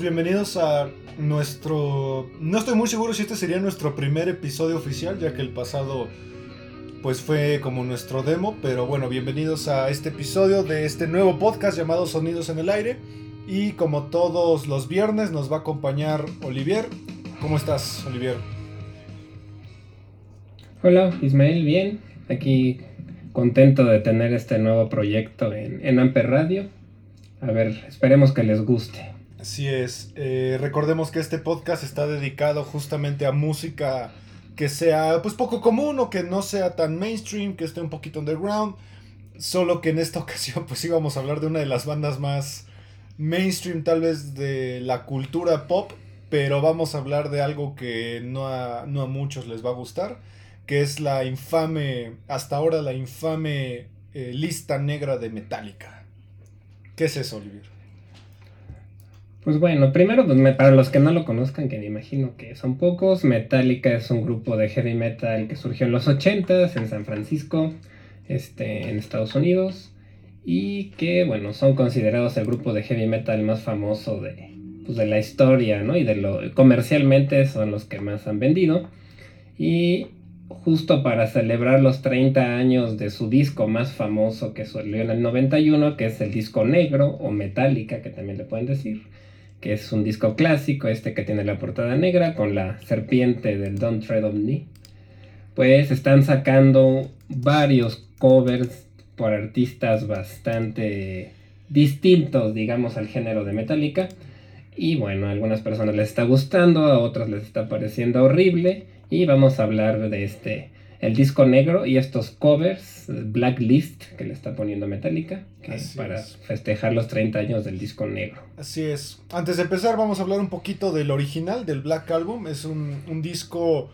Bienvenidos a nuestro... No estoy muy seguro si este sería nuestro primer episodio oficial, ya que el pasado pues fue como nuestro demo, pero bueno, bienvenidos a este episodio de este nuevo podcast llamado Sonidos en el Aire. Y como todos los viernes nos va a acompañar Olivier. ¿Cómo estás, Olivier? Hola, Ismael, bien. Aquí contento de tener este nuevo proyecto en, en Amper Radio. A ver, esperemos que les guste. Así es. Eh, recordemos que este podcast está dedicado justamente a música que sea pues poco común o que no sea tan mainstream, que esté un poquito underground. Solo que en esta ocasión pues íbamos a hablar de una de las bandas más mainstream tal vez de la cultura pop, pero vamos a hablar de algo que no a, no a muchos les va a gustar, que es la infame, hasta ahora la infame eh, lista negra de Metallica. ¿Qué es eso, Olivier? Pues bueno, primero, pues para los que no lo conozcan, que me imagino que son pocos, Metallica es un grupo de heavy metal que surgió en los 80s en San Francisco, este, en Estados Unidos, y que, bueno, son considerados el grupo de heavy metal más famoso de, pues, de la historia, ¿no? Y de lo comercialmente son los que más han vendido. Y justo para celebrar los 30 años de su disco más famoso que salió en el 91, que es el disco negro o Metallica, que también le pueden decir que es un disco clásico, este que tiene la portada negra con la serpiente del Don't Tread on Me. Pues están sacando varios covers por artistas bastante distintos, digamos, al género de Metallica. Y bueno, a algunas personas les está gustando, a otras les está pareciendo horrible. Y vamos a hablar de este el disco negro y estos covers, Blacklist, que le está poniendo Metallica, para festejar los 30 años del disco negro. Así es. Antes de empezar, vamos a hablar un poquito del original, del Black Album. Es un, disco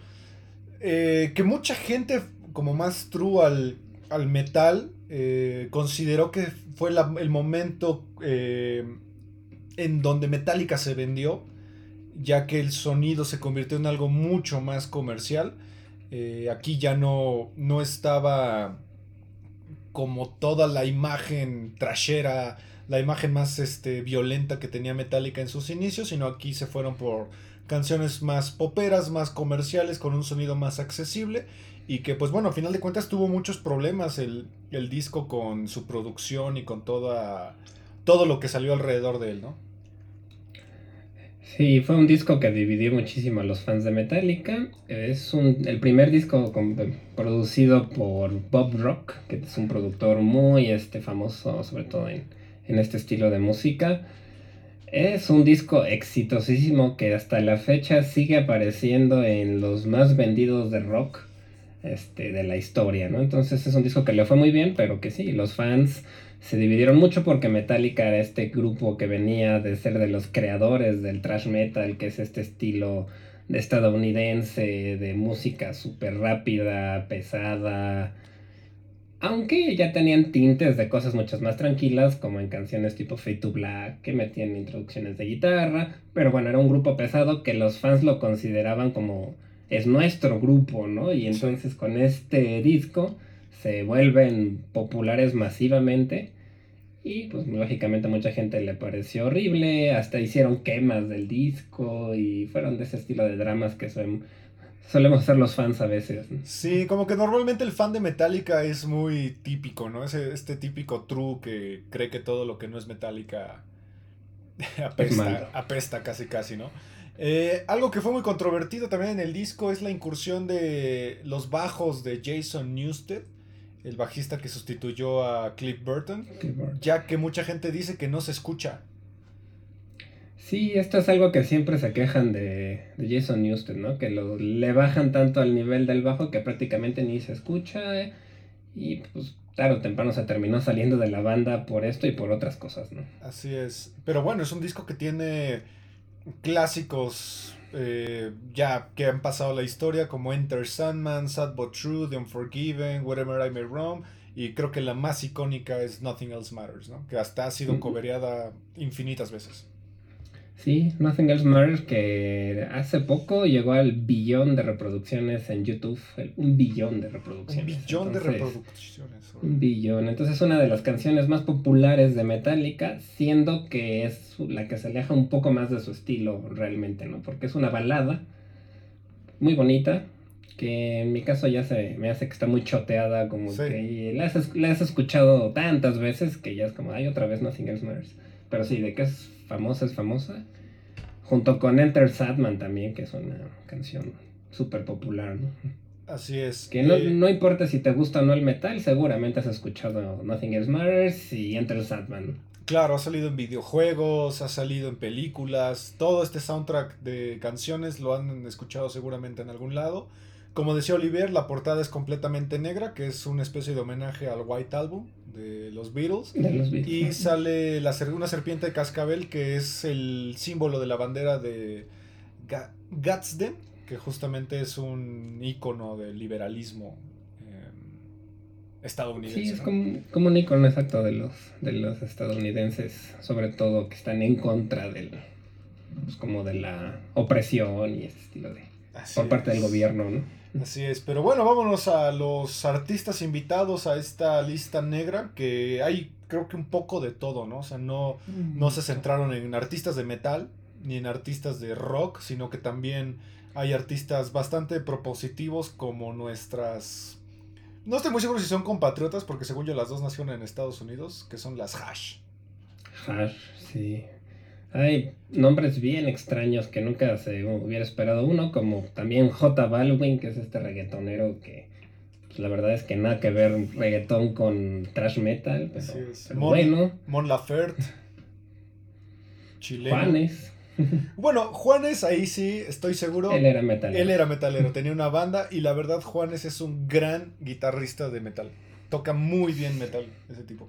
eh, que mucha gente, como más true al, al metal, eh, consideró que fue el momento eh, en donde Metallica se vendió, ya que el sonido se convirtió en algo mucho más comercial eh, aquí ya no, no estaba como toda la imagen trashera, la imagen más este, violenta que tenía Metallica en sus inicios, sino aquí se fueron por canciones más poperas, más comerciales, con un sonido más accesible y que pues bueno, a final de cuentas tuvo muchos problemas el, el disco con su producción y con toda, todo lo que salió alrededor de él, ¿no? Sí, fue un disco que dividió muchísimo a los fans de Metallica. Es un, el primer disco producido por Bob Rock, que es un productor muy este, famoso, sobre todo en, en este estilo de música. Es un disco exitosísimo que hasta la fecha sigue apareciendo en los más vendidos de rock este, de la historia, ¿no? Entonces es un disco que le fue muy bien, pero que sí, los fans se dividieron mucho porque Metallica era este grupo que venía de ser de los creadores del thrash metal, que es este estilo de estadounidense, de música súper rápida, pesada. Aunque ya tenían tintes de cosas muchas más tranquilas, como en canciones tipo Fade to Black, que metían introducciones de guitarra. Pero bueno, era un grupo pesado que los fans lo consideraban como es nuestro grupo, ¿no? Y entonces con este disco se vuelven populares masivamente. Y pues lógicamente mucha gente le pareció horrible, hasta hicieron quemas del disco y fueron de ese estilo de dramas que solemos ser los fans a veces. Sí, como que normalmente el fan de Metallica es muy típico, ¿no? Ese, este típico true que cree que todo lo que no es Metallica apesta, apesta casi casi, ¿no? Eh, algo que fue muy controvertido también en el disco es la incursión de los bajos de Jason Newsted el bajista que sustituyó a Cliff Burton, ya que mucha gente dice que no se escucha. Sí, esto es algo que siempre se quejan de, Jason Newsted, ¿no? Que lo, le bajan tanto al nivel del bajo que prácticamente ni se escucha. Eh, y pues claro, temprano se terminó saliendo de la banda por esto y por otras cosas, ¿no? Así es. Pero bueno, es un disco que tiene clásicos eh, ya que han pasado la historia, como Enter Sandman, Sad But True, The Unforgiven, Whatever I May Roam. Y creo que la más icónica es Nothing Else Matters, ¿no? Que hasta ha sido cobereada infinitas veces. Sí, Nothing Else Matters, que hace poco llegó al billón de reproducciones en YouTube. Un billón de reproducciones. Un billón de reproducciones. Un billón. Entonces es una de las canciones más populares de Metallica, siendo que es la que se aleja un poco más de su estilo realmente, ¿no? Porque es una balada muy bonita, que en mi caso ya se me hace que está muy choteada, como que la has, la has, escuchado tantas veces que ya es como, ay, otra vez Nothing Else Matters. Pero sí, de que es famosa, es famosa. Junto con Enter Sadman también, que es una canción súper popular, ¿no? Así es. Que no, no, importa si te gusta o no el metal, seguramente has escuchado Nothing Else Matters y Enter Sadman. Claro, ha salido en videojuegos, ha salido en películas, todo este soundtrack de canciones lo han escuchado seguramente en algún lado. Como decía Olivier, la portada es completamente negra, que es una especie de homenaje al White Album de los Beatles. Y sale la, una serpiente de cascabel, que es el símbolo de la bandera de Gatsden, que justamente es un icono del liberalismo em, estadounidense. Sí, es como, un icono exacto de los, de los estadounidenses, sobre todo que están en contra del, pues, como de la opresión y ese estilo de... por parte del gobierno, ¿no? Así es, pero bueno, vámonos a los artistas invitados a esta lista negra, que hay creo que un poco de todo, ¿no? O sea, no, no se centraron en artistas de metal ni en artistas de rock, sino que también hay artistas bastante propositivos como nuestras... No estoy muy seguro si son compatriotas, porque según yo las dos nacieron en Estados Unidos, que son las Hash. Hash, sí. Hay nombres bien extraños que nunca se hubiera esperado uno, como también J Balwin, que es este reggaetonero que pues, la verdad es que nada que ver reggaetón con trash metal, pero, bueno. Mon Laferte, chileno. Juanes. Bueno, Juanes ahí sí, estoy seguro. Él era metalero. Él era metalero, tenía una banda y la verdad Juanes es un gran guitarrista de metal. Toca muy bien metal, ese tipo.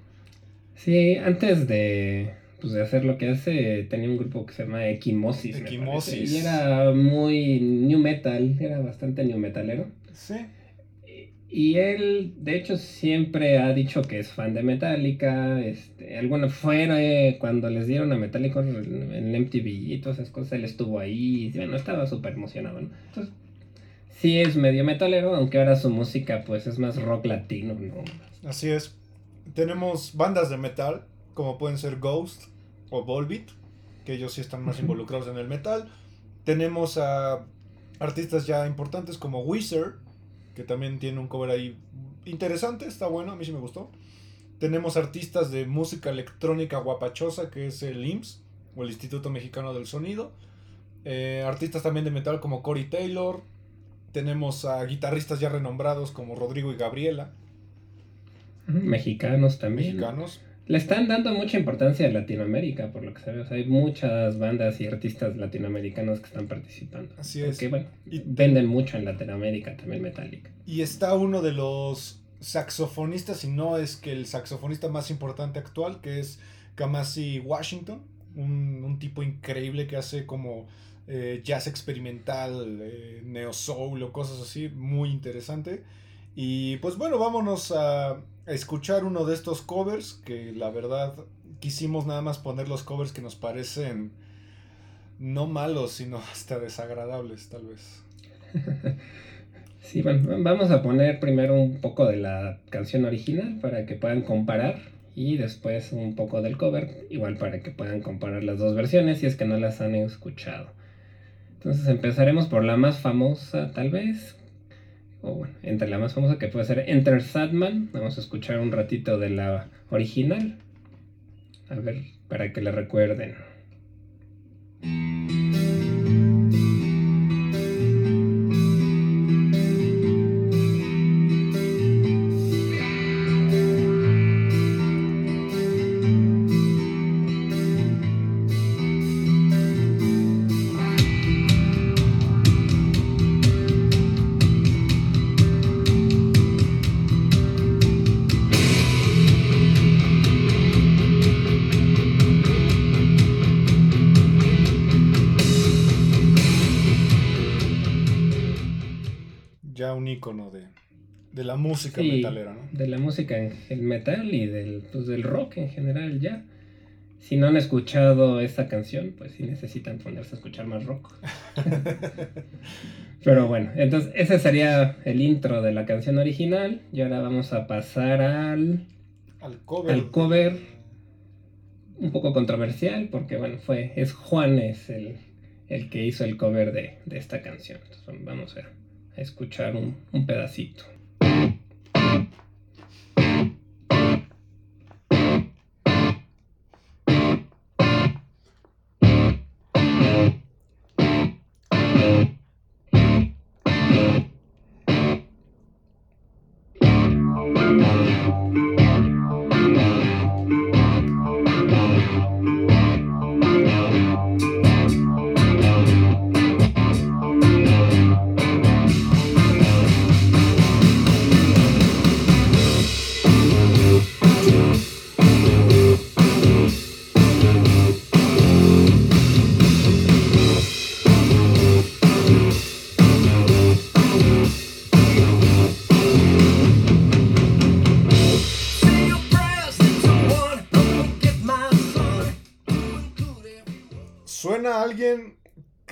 Sí, antes de pues de hacer lo que hace, tenía un grupo que se llama Equimosis. Equimosis. Y era muy new metal, era bastante new metalero. Sí. Y él, de hecho, siempre ha dicho que es fan de Metallica. Este, alguna fuera cuando les dieron a Metallica en, MTV y todas esas cosas, él estuvo ahí. Y bueno, estaba súper emocionado, ¿no? Entonces, sí es medio metalero, aunque ahora su música, pues, es más rock latino, ¿no? Así es. Tenemos bandas de metal, como pueden ser Ghost, o Volbeat, que ellos sí están más involucrados en el metal. Tenemos a artistas ya importantes como Wizard, que también tiene un cover ahí interesante, está bueno, a mí sí me gustó. Tenemos artistas de música electrónica guapachosa, que es el IMSS, o el Instituto Mexicano del Sonido. Eh, artistas también de metal como Cory Taylor. Tenemos a guitarristas ya renombrados como Rodrigo y Gabriela. Mexicanos también. Mexicanos. Le están dando mucha importancia a Latinoamérica, por lo que sabes. hay muchas bandas y artistas latinoamericanos que están participando. Así es. Que bueno, y venden mucho en Latinoamérica también Metallica. Y está uno de los saxofonistas, y no es que el saxofonista más importante actual, que es Kamasi Washington, un, tipo increíble que hace como eh, jazz experimental, eh, neo soul o cosas así, muy interesante. Y pues bueno, vámonos a escuchar uno de estos covers que la verdad quisimos nada más poner los covers que nos parecen no malos, sino hasta desagradables tal vez. Sí, bueno, vamos a poner primero un poco de la canción original para que puedan comparar y después un poco del cover, igual para que puedan comparar las dos versiones si es que no las han escuchado. Entonces empezaremos por la más famosa tal vez, o bueno, entre la más famosa que puede ser Enter Sadman. Vamos a escuchar un ratito de la original. A ver, para que la recuerden. Ícono de, de la música metalera, ¿no? De la música en el metal y del, pues, del rock en general ya. Si no han escuchado esta canción, pues sí necesitan ponerse a escuchar más rock. Pero bueno, entonces ese sería el intro de la canción original. Y ahora vamos a pasar al, al cover. Al cover un poco controversial porque bueno, fue, es Juanes el, el que hizo el cover de, esta canción. Entonces vamos a, escuchar un, un pedacito.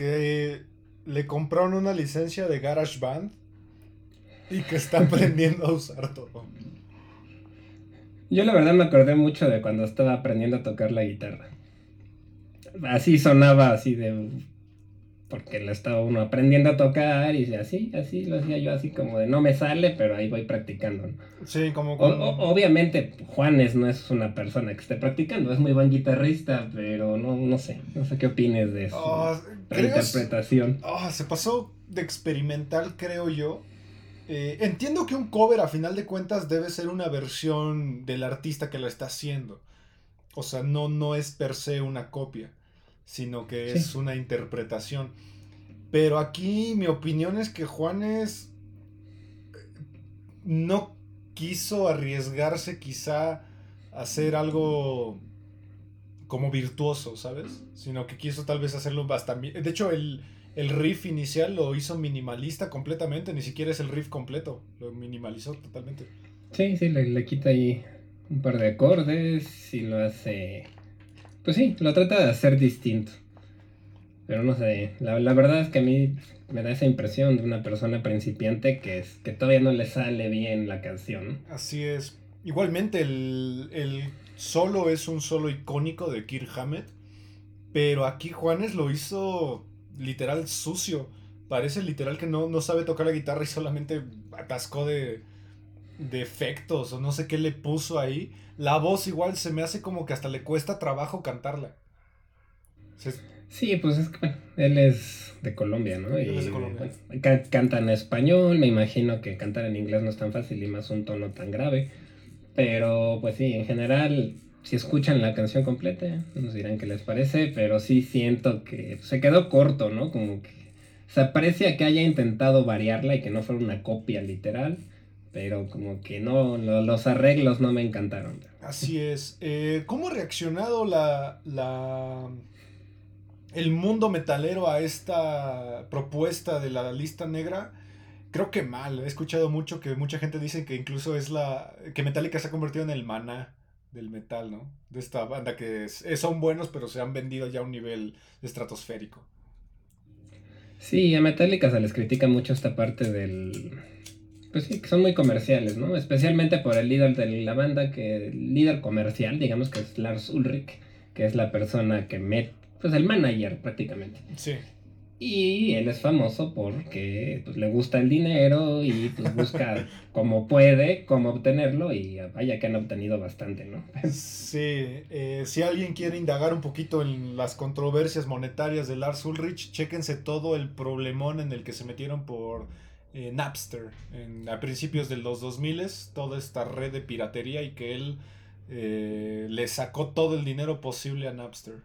Que le compraron una licencia de GarageBand y que está aprendiendo a usar todo. Yo la verdad me acordé mucho de cuando estaba aprendiendo a tocar la guitarra. Así sonaba, así de porque lo estaba uno aprendiendo a tocar y así, así lo hacía yo, así como de no me sale, pero ahí voy practicando. Sí, como... obviamente Juanes no es una persona que esté practicando, es muy buen guitarrista, pero no, no sé, no sé qué opines de eso. Ah, interpretación. Ah, se pasó de experimental, creo yo. Eh, entiendo que un cover a final de cuentas debe ser una versión del artista que lo está haciendo. O sea, no, no es per se una copia sino que es una interpretación. Pero aquí mi opinión es que Juanes eh, no quiso arriesgarse quizá a hacer algo como virtuoso, ¿sabes? Sino que quiso tal vez hacerlo bastante... De hecho, el, riff inicial lo hizo minimalista completamente, ni siquiera es el riff completo, lo minimalizó totalmente. Sí, sí, le, le quita ahí un par de acordes y lo hace pues sí, lo trata de hacer distinto. Pero no sé, la, verdad es que a mí me da esa impresión de una persona principiante que, es, que todavía no le sale bien la canción. Así es. Igualmente, el, solo es un solo icónico de Kirk Hammett. Pero aquí Juanes lo hizo literal sucio. Parece literal que no, no sabe tocar la guitarra y solamente atascó de, de efectos o no sé qué le puso ahí. La voz igual se me hace como que hasta le cuesta trabajo cantarla. Sí, pues es que él es de Colombia, ¿no? Él es de Colombia. canta en español, me imagino que cantar en inglés no es tan fácil y más un tono tan grave. Pero pues sí, en general, si escuchan la canción completa, nos dirán qué les parece, pero sí siento que se quedó corto, ¿no? Como que se aprecia que haya intentado variarla y que no fuera una copia literal pero como que no, los arreglos no me encantaron. Así es. Eh, ¿Cómo ha reaccionado la, la, el mundo metalero a esta propuesta de la lista negra? Creo que mal. He escuchado mucho que mucha gente dice que incluso es la. que Metallica se ha convertido en el mana del metal, ¿no? De esta banda que son buenos, pero se han vendido ya a un nivel estratosférico. Sí, a Metallica se les critica mucho esta parte del pues sí, que son muy comerciales, ¿no? Especialmente por el líder de la banda, que el líder comercial, digamos que es Lars Ulrich, que es la persona que mete, pues el manager prácticamente. Sí. Y él es famoso porque pues, le gusta el dinero y pues busca como puede, cómo obtenerlo y vaya que han obtenido bastante, ¿no? Sí, eh, si alguien quiere indagar un poquito en las controversias monetarias de Lars Ulrich, chéquense todo el problemón en el que se metieron por eh, Napster a principios de los 2000, toda esta red de piratería y que él eh, le sacó todo el dinero posible a Napster.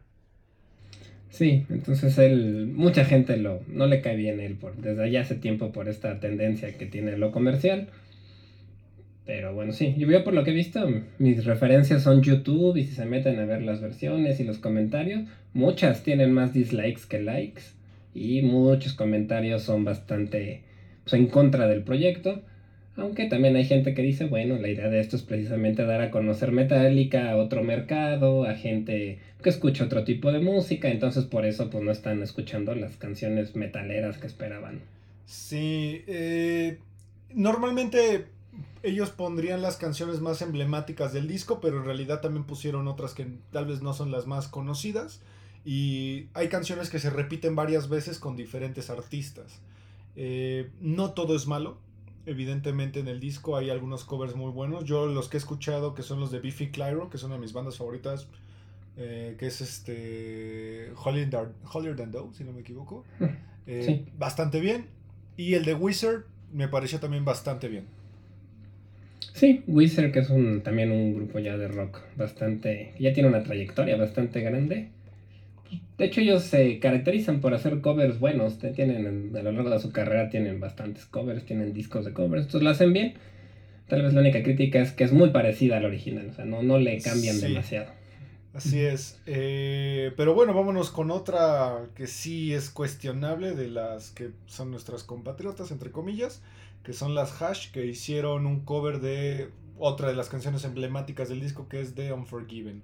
Sí, entonces él, mucha gente lo, no le cae bien él por, desde allá hace tiempo por esta tendencia que tiene lo comercial. Pero bueno, sí, yo veo por lo que he visto, mis referencias son YouTube y si se meten a ver las versiones y los comentarios, muchas tienen más dislikes que likes y muchos comentarios son bastante en contra del proyecto. Aunque también hay gente que dice, bueno, la idea de esto es precisamente dar a conocer Metallica a otro mercado, a gente que escucha otro tipo de música, entonces por eso pues no están escuchando las canciones metaleras que esperaban. Sí, eh, normalmente ellos pondrían las canciones más emblemáticas del disco, pero en realidad también pusieron otras que tal vez no son las más conocidas. Y hay canciones que se repiten varias veces con diferentes artistas. Eh, no todo es malo. Evidentemente en el disco hay algunos covers muy buenos. Yo los que he escuchado, que son los de Biffy Clyro, que son una de mis bandas favoritas, eh, que es este Holier Than Dough, si no me equivoco. Eh, bastante bien. Y el de Wizard me pareció también bastante bien. Sí, Wizard, que es un, también un grupo ya de rock bastante. ya tiene una trayectoria bastante grande. De hecho, ellos se caracterizan por hacer covers buenos. Tienen, a lo largo de su carrera tienen bastantes covers, tienen discos de covers. Entonces lo hacen bien. Tal vez la única crítica es que es muy parecida al original. O sea, no, no le cambian demasiado. Así es. Eh, pero bueno, vámonos con otra que sí es cuestionable de las que son nuestras compatriotas, entre comillas, que son las Hash, que hicieron un cover de otra de las canciones emblemáticas del disco, que es The Unforgiven.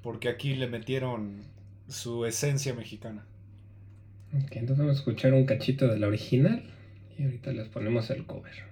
Porque aquí le metieron su esencia mexicana. Ok, entonces vamos a escuchar un cachito de la original y ahorita les ponemos el cover.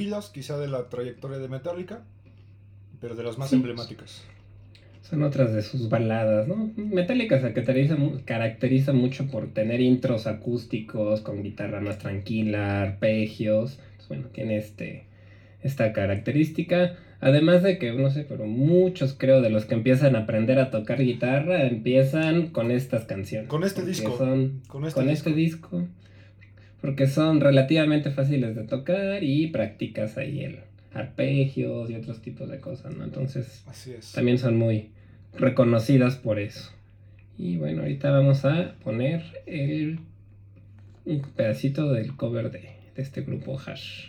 Tranquilas, quizá de la trayectoria de Metallica, pero de las más emblemáticas. Son otras de sus baladas, ¿no? Metallica se caracteriza, caracteriza mucho por tener intros acústicos con guitarra más tranquila, arpegios. bueno, tiene este, esta característica. Además de que, no sé, pero muchos creo de los que empiezan a aprender a tocar guitarra empiezan con estas canciones. Con este disco. con este, este disco porque son relativamente fáciles de tocar y practicas ahí el arpegios y otros tipos de cosas, ¿no? Entonces, también son muy reconocidas por eso. Y bueno, ahorita vamos a poner el, un pedacito del cover de, de este grupo Hash.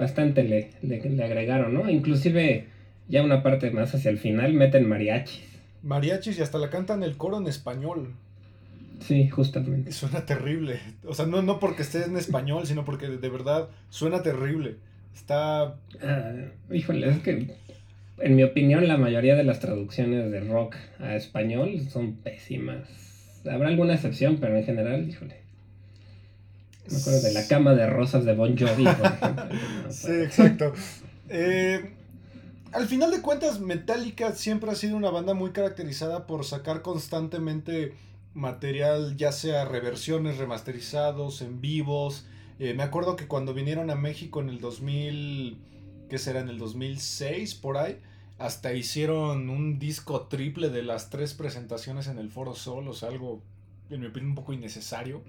bastante le, le, agregaron, ¿no? Inclusive ya una parte más hacia el final meten mariachis. Mariachis y hasta la cantan el coro en español. Sí, justamente. suena terrible. O sea, no, no porque esté en español, sino porque de verdad suena terrible. Está... Ah, híjole, es que en mi opinión la mayoría de las traducciones de rock a español son pésimas habrá alguna excepción, pero en general, híjole. Me acuerdo de la cama de rosas de Bon Jovi, sí, exacto. Eh, al final de cuentas, Metallica siempre ha sido una banda muy caracterizada por sacar constantemente material, ya sea reversiones, remasterizados, en vivos. Eh, me acuerdo que cuando vinieron a México en el 2000, ¿qué será? En el 2006, por ahí hasta hicieron un disco triple de las tres presentaciones en el Foro Sol, o sea, algo, en mi opinión, un poco innecesario,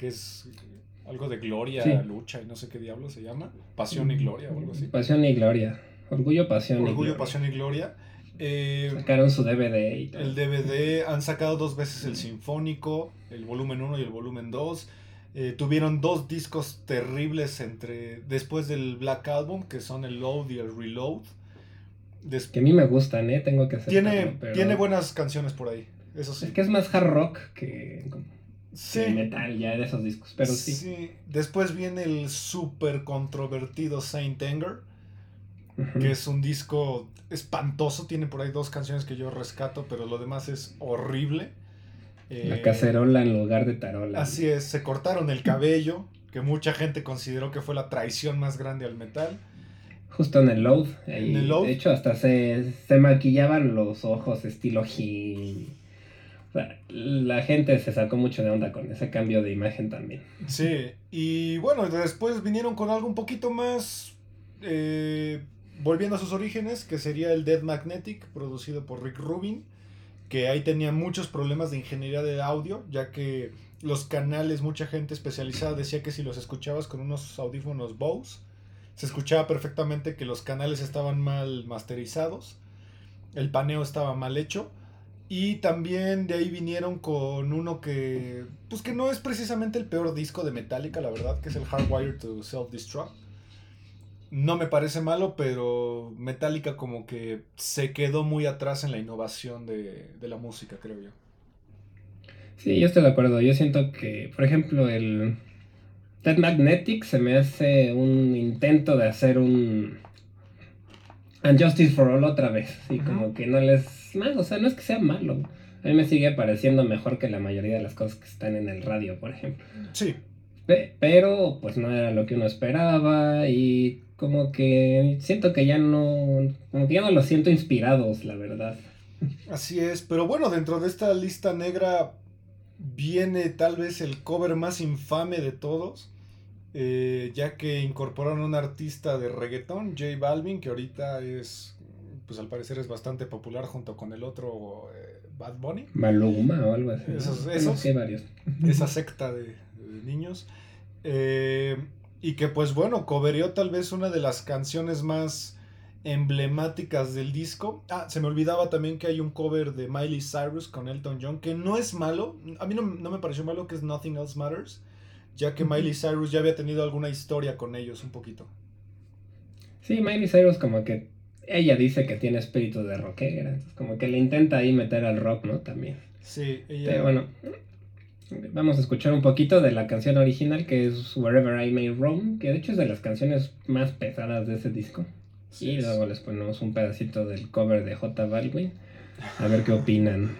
que es algo de gloria, lucha y no sé qué diablo se llama. Pasión y gloria o algo así. Pasión y gloria. Orgullo, pasión Orgullo, y gloria. pasión y gloria. Eh, Sacaron su DVD y El DVD, han sacado dos veces el Sinfónico, el volumen 1 y el volumen 2. Eh, tuvieron dos discos terribles entre después del Black Album, que son el Load y el Reload. que a mí me gustan, ¿eh? Tengo que hacer. Tiene, tiene buenas canciones por ahí, eso sí. Es que es más hard rock que, metal ya de esos discos, pero sí. sí. Después viene el súper controvertido Saint Anger, que es un disco espantoso. Tiene por ahí dos canciones que yo rescato, pero lo demás es horrible. La eh, cacerola en lugar de tarola. Así es, se cortaron el cabello, que mucha gente consideró que fue la traición más grande al metal. Justo en el load. De hecho, hasta se, maquillaban los ojos estilo He. La gente se sacó mucho de onda con ese cambio de imagen también. Sí, y bueno, después vinieron con algo un poquito más. Eh, volviendo a sus orígenes, que sería el Dead Magnetic, producido por Rick Rubin que ahí tenía muchos problemas de ingeniería de audio, ya que los canales, mucha gente especializada decía que si los escuchabas con unos audífonos Bose, se escuchaba perfectamente que los canales estaban mal masterizados, el paneo estaba mal hecho, y también de ahí vinieron con uno que, pues que no es precisamente el peor disco de Metallica, la verdad, que es el Hardwired to Self-Destruct no me parece malo, pero Metallica como que se quedó muy atrás en la innovación de, la música, creo yo. Sí, yo estoy de acuerdo. Yo siento que, por ejemplo, el Dead Magnetic se me hace un intento de hacer un Unjustice for All otra vez. Sí, como que no les... malo, o sea, no es que sea malo. A mí me sigue pareciendo mejor que la mayoría de las cosas que están en el radio, por ejemplo. Sí. Pero, pues no era lo que uno esperaba y como que siento que ya no, como que ya no los siento inspirados, la verdad. Así es, pero bueno, dentro de esta lista negra viene tal vez el cover más infame de todos, eh, ya que incorporaron a un artista de reggaetón, J Balvin, que ahorita es, pues al parecer es bastante popular junto con el otro eh, Bad Bunny. Maluma o algo así. Esos, esos varios. Esa secta de, de niños. Eh, y que pues bueno, coverió tal vez una de las canciones más emblemáticas del disco. Ah, se me olvidaba también que hay un cover de Miley Cyrus con Elton John, que no es malo, a mí no, me pareció malo, que es Nothing Else Matters, ya que Miley Cyrus ya había tenido alguna historia con ellos un poquito. Sí, Miley Cyrus como que ella dice que tiene espíritu de rockera, como que le intenta ahí meter al rock, ¿no? También. Sí, ella... Pero bueno, Vamos a escuchar un poquito de la canción original que es Wherever I May Roam, que de hecho es de las canciones más pesadas de ese disco. y luego les ponemos un pedacito del cover de J Balvin. A ver qué opinan.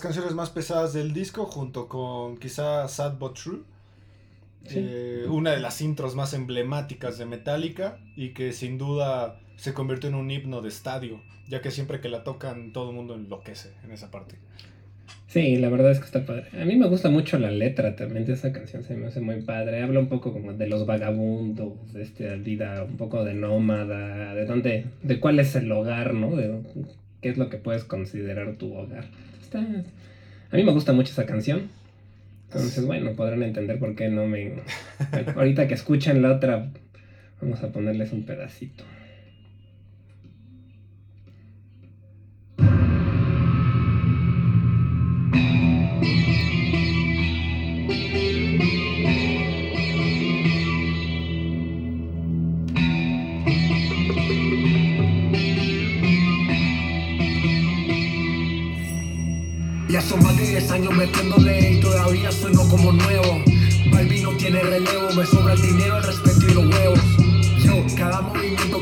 Canciones más pesadas del disco, junto con quizá Sad But True. Eh, una de las intros más emblemáticas de Metallica y que sin duda se convirtió en un himno de estadio, ya que siempre que la tocan todo el mundo enloquece en esa parte. Sí, la verdad es que está padre. A mí me gusta mucho la letra también de esa canción, se me hace muy padre. Habla un poco como de los vagabundos, de esta vida un poco de nómada, de dónde, de cuál es el hogar, ¿no? De qué es lo que puedes considerar tu hogar. A mí me gusta mucho esa canción. Entonces, bueno, podrán entender por qué no me... Ahorita que escuchen la otra, vamos a ponerles un pedacito.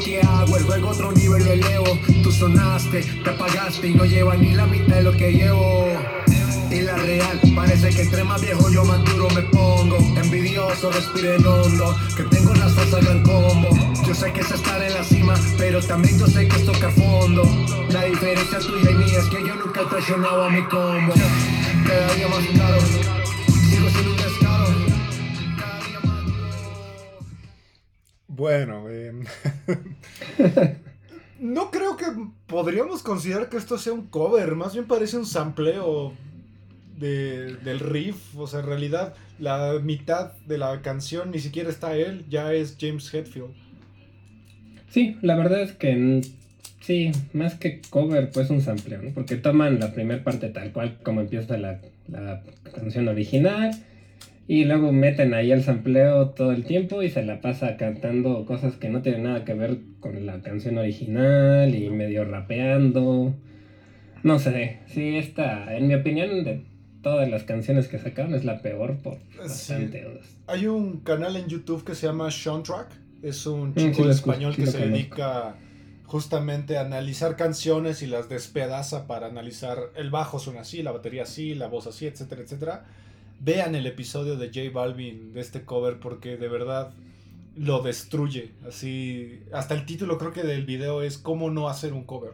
Que hago, el juego otro nivel lo elevo. Tú sonaste, te apagaste y no lleva ni la mitad de lo que llevo. Y la real, parece que entre más viejo yo más duro me pongo. Envidioso, respiren hondo, que tengo la salsa del combo. Yo sé que es estar en la cima, pero también yo sé que es tocar fondo. La diferencia tuya y mía es que yo nunca he a mi combo. Cada día más caro, Bueno, eh, no creo que podríamos considerar que esto sea un cover, más bien parece un sampleo de, del riff, o sea, en realidad la mitad de la canción ni siquiera está él, ya es James Hetfield. Sí, la verdad es que sí, más que cover, pues un sampleo, ¿no? Porque toman la primera parte tal cual como empieza la, la canción original y luego meten ahí el sampleo todo el tiempo y se la pasa cantando cosas que no tienen nada que ver con la canción original y medio rapeando. No sé, sí, esta, en mi opinión, de todas las canciones que sacaron es la peor por bastante. sea, Hay un canal en YouTube que se llama Sean Track. Es un Mm, sí chico español sí que se conozco. dedica justamente a analizar canciones y las despedaza para analizar el bajo suena así, la batería así, la voz así, etcétera, etcétera. Vean el episodio de J Balvin de este cover porque de verdad lo destruye. Así, hasta el título creo que del video es cómo no hacer un cover.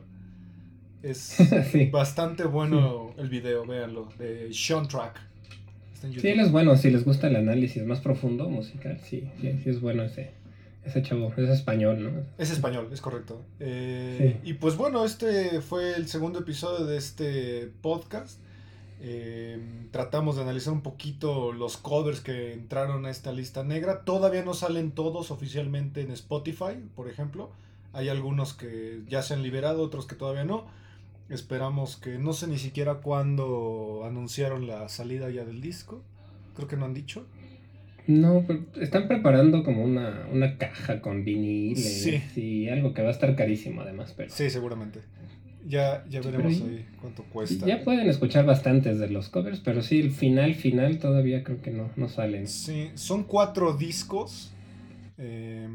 Es Sí. bastante bueno el video, véanlo, de Sean Track. Sí, él es bueno, si les gusta el análisis más profundo musical, sí, sí, sí es bueno ese, ese chavo, es español, ¿no? Es español, es correcto. Eh, Y pues bueno, este fue el segundo episodio de este podcast. Eh, tratamos de analizar un poquito los covers que entraron a esta lista negra. Todavía no salen todos oficialmente en Spotify, por ejemplo. Hay algunos que ya se han liberado, otros que todavía no. Esperamos que no sé ni siquiera cuándo anunciaron la salida ya del disco. Creo que no han dicho. No, pero están preparando como una, una caja con viniles Sí. y algo que va a estar carísimo además, pero Sí, seguramente. Ya, ya veremos ahí cuánto cuesta. ya pueden escuchar bastantes de los covers, pero sí, el final, final todavía creo que no, no salen. Sí, son cuatro discos, eh,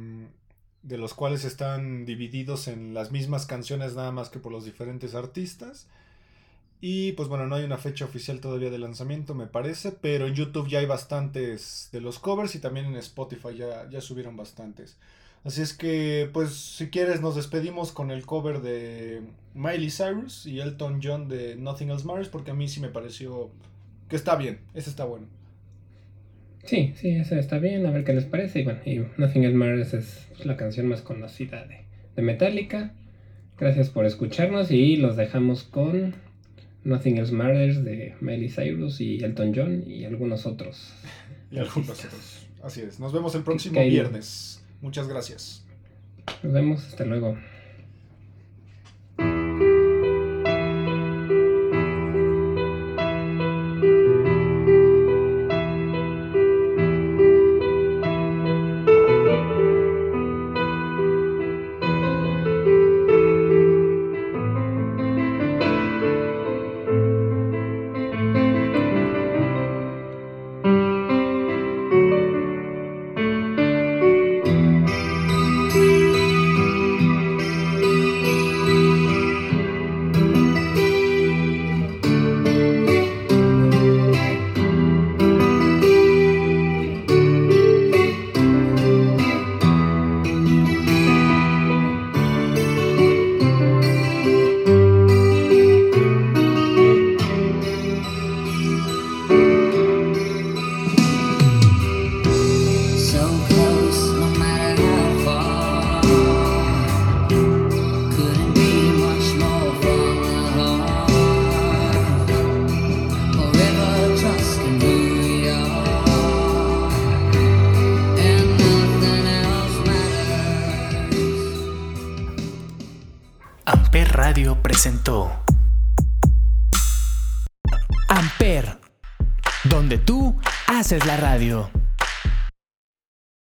de los cuales están divididos en las mismas canciones nada más que por los diferentes artistas. Y pues bueno, no hay una fecha oficial todavía de lanzamiento, me parece, pero en YouTube ya hay bastantes de los covers y también en Spotify ya, ya subieron bastantes. Así es que, pues si quieres, nos despedimos con el cover de Miley Cyrus y Elton John de Nothing Else Matters, porque a mí sí me pareció que está bien, ese está bueno. Sí, sí, esa está bien, a ver qué les parece. Y bueno, y Nothing Else Matters es la canción más conocida de, de Metallica. Gracias por escucharnos y los dejamos con Nothing Else Matters de Miley Cyrus y Elton John y algunos otros. Y algunos otros. Así es. Nos vemos el próximo viernes. Muchas gracias. Nos vemos, hasta luego.